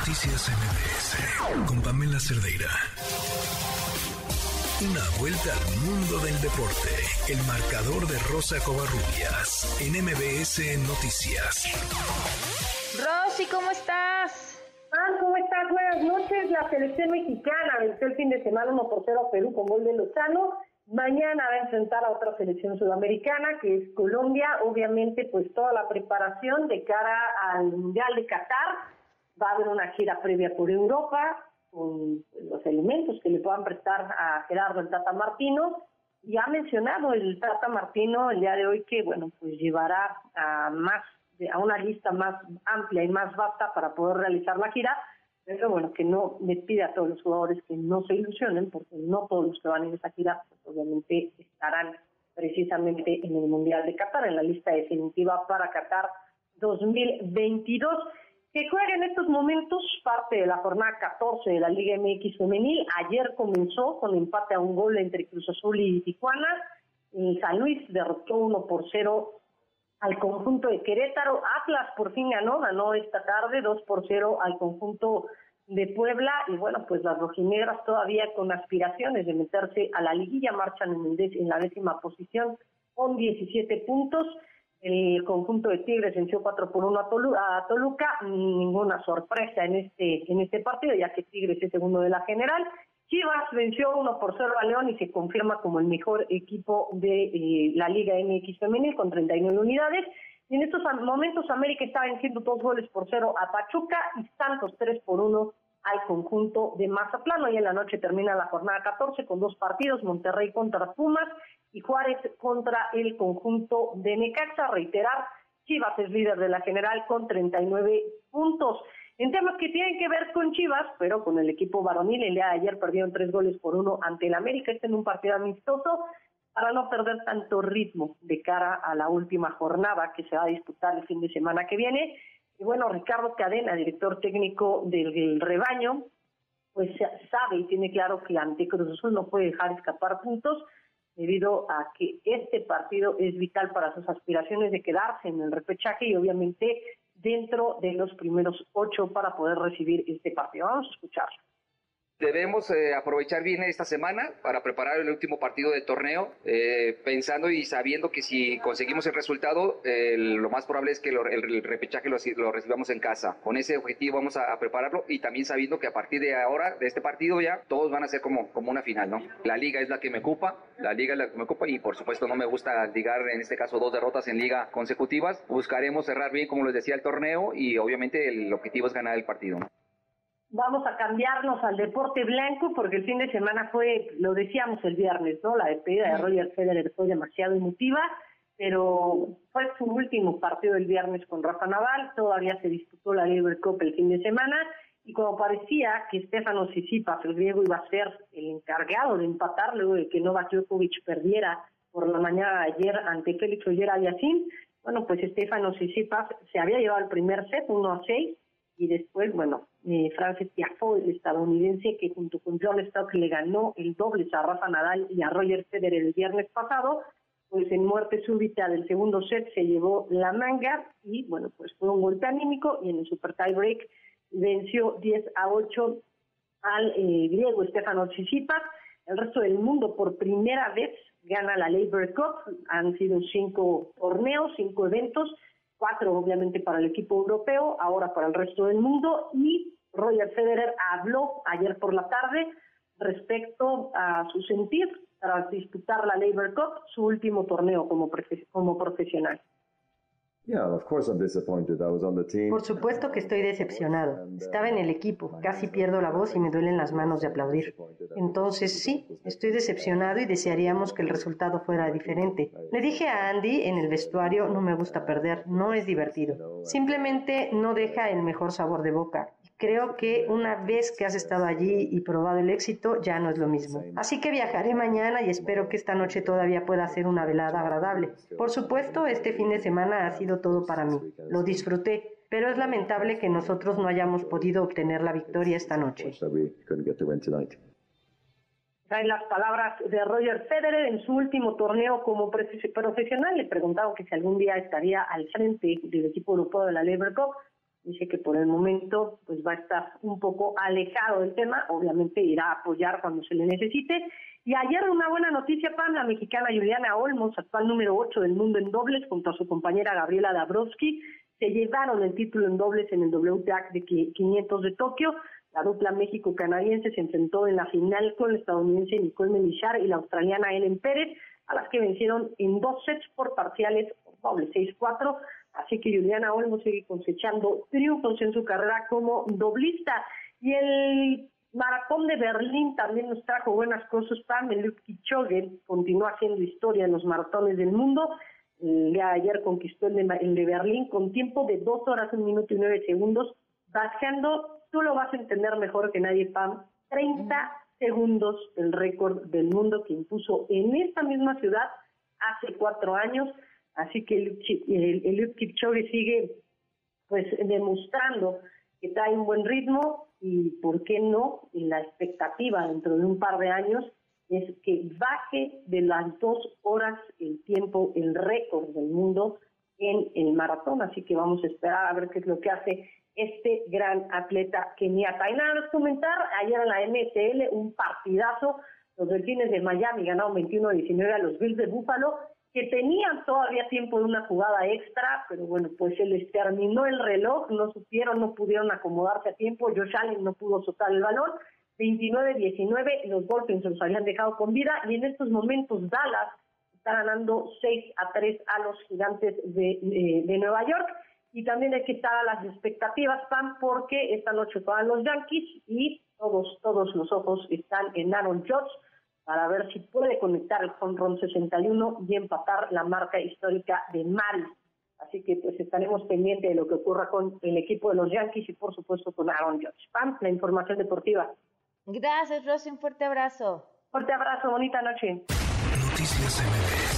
Noticias MBS con Pamela Cerdeira. Una vuelta al mundo del deporte. El marcador de Rosa Covarrubias en MBS Noticias. Rosy, ¿cómo estás? Ah, ¿cómo estás? Buenas noches. La selección mexicana venció el fin de semana 1 por 0 a Perú con gol de Lozano. Mañana va a enfrentar a otra selección sudamericana que es Colombia. Obviamente, pues toda la preparación de cara al Mundial de Qatar va a haber una gira previa por Europa con los elementos que le puedan prestar a Gerardo el Tata Martino. Y ha mencionado el Tata Martino el día de hoy que, bueno, pues llevará a más a una lista más amplia y más vasta para poder realizar la gira, pero bueno, que no le pide a todos los jugadores que no se ilusionen, porque no todos los que van en esa gira, pues, obviamente estarán precisamente en el Mundial de Qatar, en la lista definitiva para Qatar 2022 que juega en estos momentos parte de la jornada 14 de la Liga MX femenil. Ayer comenzó con empate a un gol entre Cruz Azul y Tijuana. San Luis derrotó 1 por 0 al conjunto de Querétaro. Atlas por fin ganó, ganó esta tarde 2 por 0 al conjunto de Puebla. Y bueno, pues las rojinegras todavía con aspiraciones de meterse a la liguilla marchan en, en la décima posición con 17 puntos. El conjunto de Tigres venció 4 por 1 a, Toluca, ninguna sorpresa en este en este partido, ya que Tigres es segundo de la general. Chivas venció 1 por 0 a León y se confirma como el mejor equipo de eh, la Liga MX femenil con 39 unidades. Y en estos momentos América está venciendo dos goles por cero a Pachuca y Santos 3 por 1 al conjunto de Mazatlán. Hoy en la noche termina la jornada 14 con dos partidos, Monterrey contra Pumas y Juárez contra el conjunto de Necaxa. Reiterar, Chivas es líder de la general con 39 puntos. En temas que tienen que ver con Chivas, pero con el equipo varonil, el día de ayer perdieron tres goles por uno ante el América, este en un partido amistoso, para no perder tanto ritmo de cara a la última jornada que se va a disputar el fin de semana que viene. Y bueno, Ricardo Cadena, director técnico del rebaño, pues sabe y tiene claro que ante Cruz Azul no puede dejar escapar puntos, debido a que este partido es vital para sus aspiraciones de quedarse en el repechaje y obviamente dentro de los primeros ocho para poder recibir este partido. Vamos a escucharlo. Debemos eh, aprovechar bien esta semana para preparar el último partido del torneo, eh, pensando y sabiendo que si conseguimos el resultado, lo más probable es que el, repechaje lo, recibamos en casa. Con ese objetivo vamos a, prepararlo y también sabiendo que a partir de ahora, de este partido ya, todos van a ser como, como una final, ¿no? La liga es la que me ocupa, la liga es la que me ocupa y por supuesto no me gusta ligar en este caso dos derrotas en liga consecutivas. Buscaremos cerrar bien, como les decía, el torneo y obviamente el objetivo es ganar el partido. ¿no? Vamos a cambiarnos al deporte blanco porque el fin de semana fue, lo decíamos el viernes, ¿no? La despedida de Roger Federer fue demasiado emotiva, pero fue su último partido el viernes con Rafa Naval, todavía se disputó la Libre Cup el fin de semana. Y como parecía que Stefano Tsitsipas, el griego, iba a ser el encargado de empatar luego de que Novak Djokovic perdiera por la mañana de ayer ante Félix Oyer Aliassime, bueno, pues Stefano Tsitsipas se había llevado el primer set, 1 a 6, y después, bueno, eh, Francis Tiafoe, el estadounidense, que junto con John Stock le ganó el doble a Rafa Nadal y a Roger Federer el viernes pasado, pues en muerte súbita del segundo set se llevó la manga y, bueno, pues fue un golpe anímico y en el super tie break venció 10 a 8 al eh, griego Stefano Tsitsipas. El resto del mundo por primera vez gana la Labor Cup. Han sido cinco torneos, cinco eventos cuatro obviamente para el equipo europeo, ahora para el resto del mundo y Roger Federer habló ayer por la tarde respecto a su sentir tras disputar la Labor Cup, su último torneo como, como profesional. Por supuesto que estoy decepcionado. Estaba en el equipo, casi pierdo la voz y me duelen las manos de aplaudir. Entonces sí, estoy decepcionado y desearíamos que el resultado fuera diferente. Le dije a Andy en el vestuario, no me gusta perder, no es divertido. Simplemente no deja el mejor sabor de boca creo que una vez que has estado allí y probado el éxito, ya no es lo mismo. Así que viajaré mañana y espero que esta noche todavía pueda ser una velada agradable. Por supuesto, este fin de semana ha sido todo para mí. Lo disfruté, pero es lamentable que nosotros no hayamos podido obtener la victoria esta noche. Traen las palabras de Roger Federer en su último torneo como profesional. Le preguntaron que si algún día estaría al frente del equipo europeo de la Lever Cup dice que por el momento pues va a estar un poco alejado del tema, obviamente irá a apoyar cuando se le necesite. Y ayer una buena noticia para la mexicana Juliana Olmos, actual número 8 del mundo en dobles, junto a su compañera Gabriela Dabrowski, se llevaron el título en dobles en el WTA de 500 de Tokio. La dupla México-canadiense se enfrentó en la final con la estadounidense Nicole Melichar y la australiana Ellen Pérez, a las que vencieron en dos sets por parciales doble 6-4. Así que Juliana Olmo sigue cosechando triunfos en su carrera como doblista. Y el maratón de Berlín también nos trajo buenas cosas. El Kipchoge continúa haciendo historia en los maratones del mundo. Ya ayer conquistó el de, Berlín con tiempo de 2 horas, 1 minuto y 9 segundos, bajando, tú lo vas a entender mejor que nadie, Pam, 30 segundos el récord del mundo que impuso en esta misma ciudad hace cuatro años. Así que el, el, Kipchoge sigue pues demostrando que trae un buen ritmo y, ¿por qué no? la expectativa dentro de un par de años es que baje de las dos horas el tiempo, el récord del mundo en el maratón. Así que vamos a esperar a ver qué es lo que hace este gran atleta keniata. Y nada más comentar, ayer en la MSL un partidazo, los delfines de Miami ganaron 21-19 a los Bills de Búfalo que tenían todavía tiempo de una jugada extra, pero bueno, pues se les terminó el reloj, no supieron, no pudieron acomodarse a tiempo, Josh Allen no pudo soltar el balón, 29-19, los Dolphins los habían dejado con vida y en estos momentos Dallas está ganando 6 a 3 a los gigantes de, de, Nueva York y también hay que estar a las expectativas, Pam, porque esta noche juegan los Yankees y todos, todos los ojos están en Aaron Judge, para ver si puede conectar el home 61 y empatar la marca histórica de Mari. Así que pues estaremos pendientes de lo que ocurra con el equipo de los Yankees y por supuesto con Aaron Judge. Pam, la información deportiva. Gracias, Rosy, un fuerte abrazo. Fuerte abrazo, bonita noche. Noticias MBS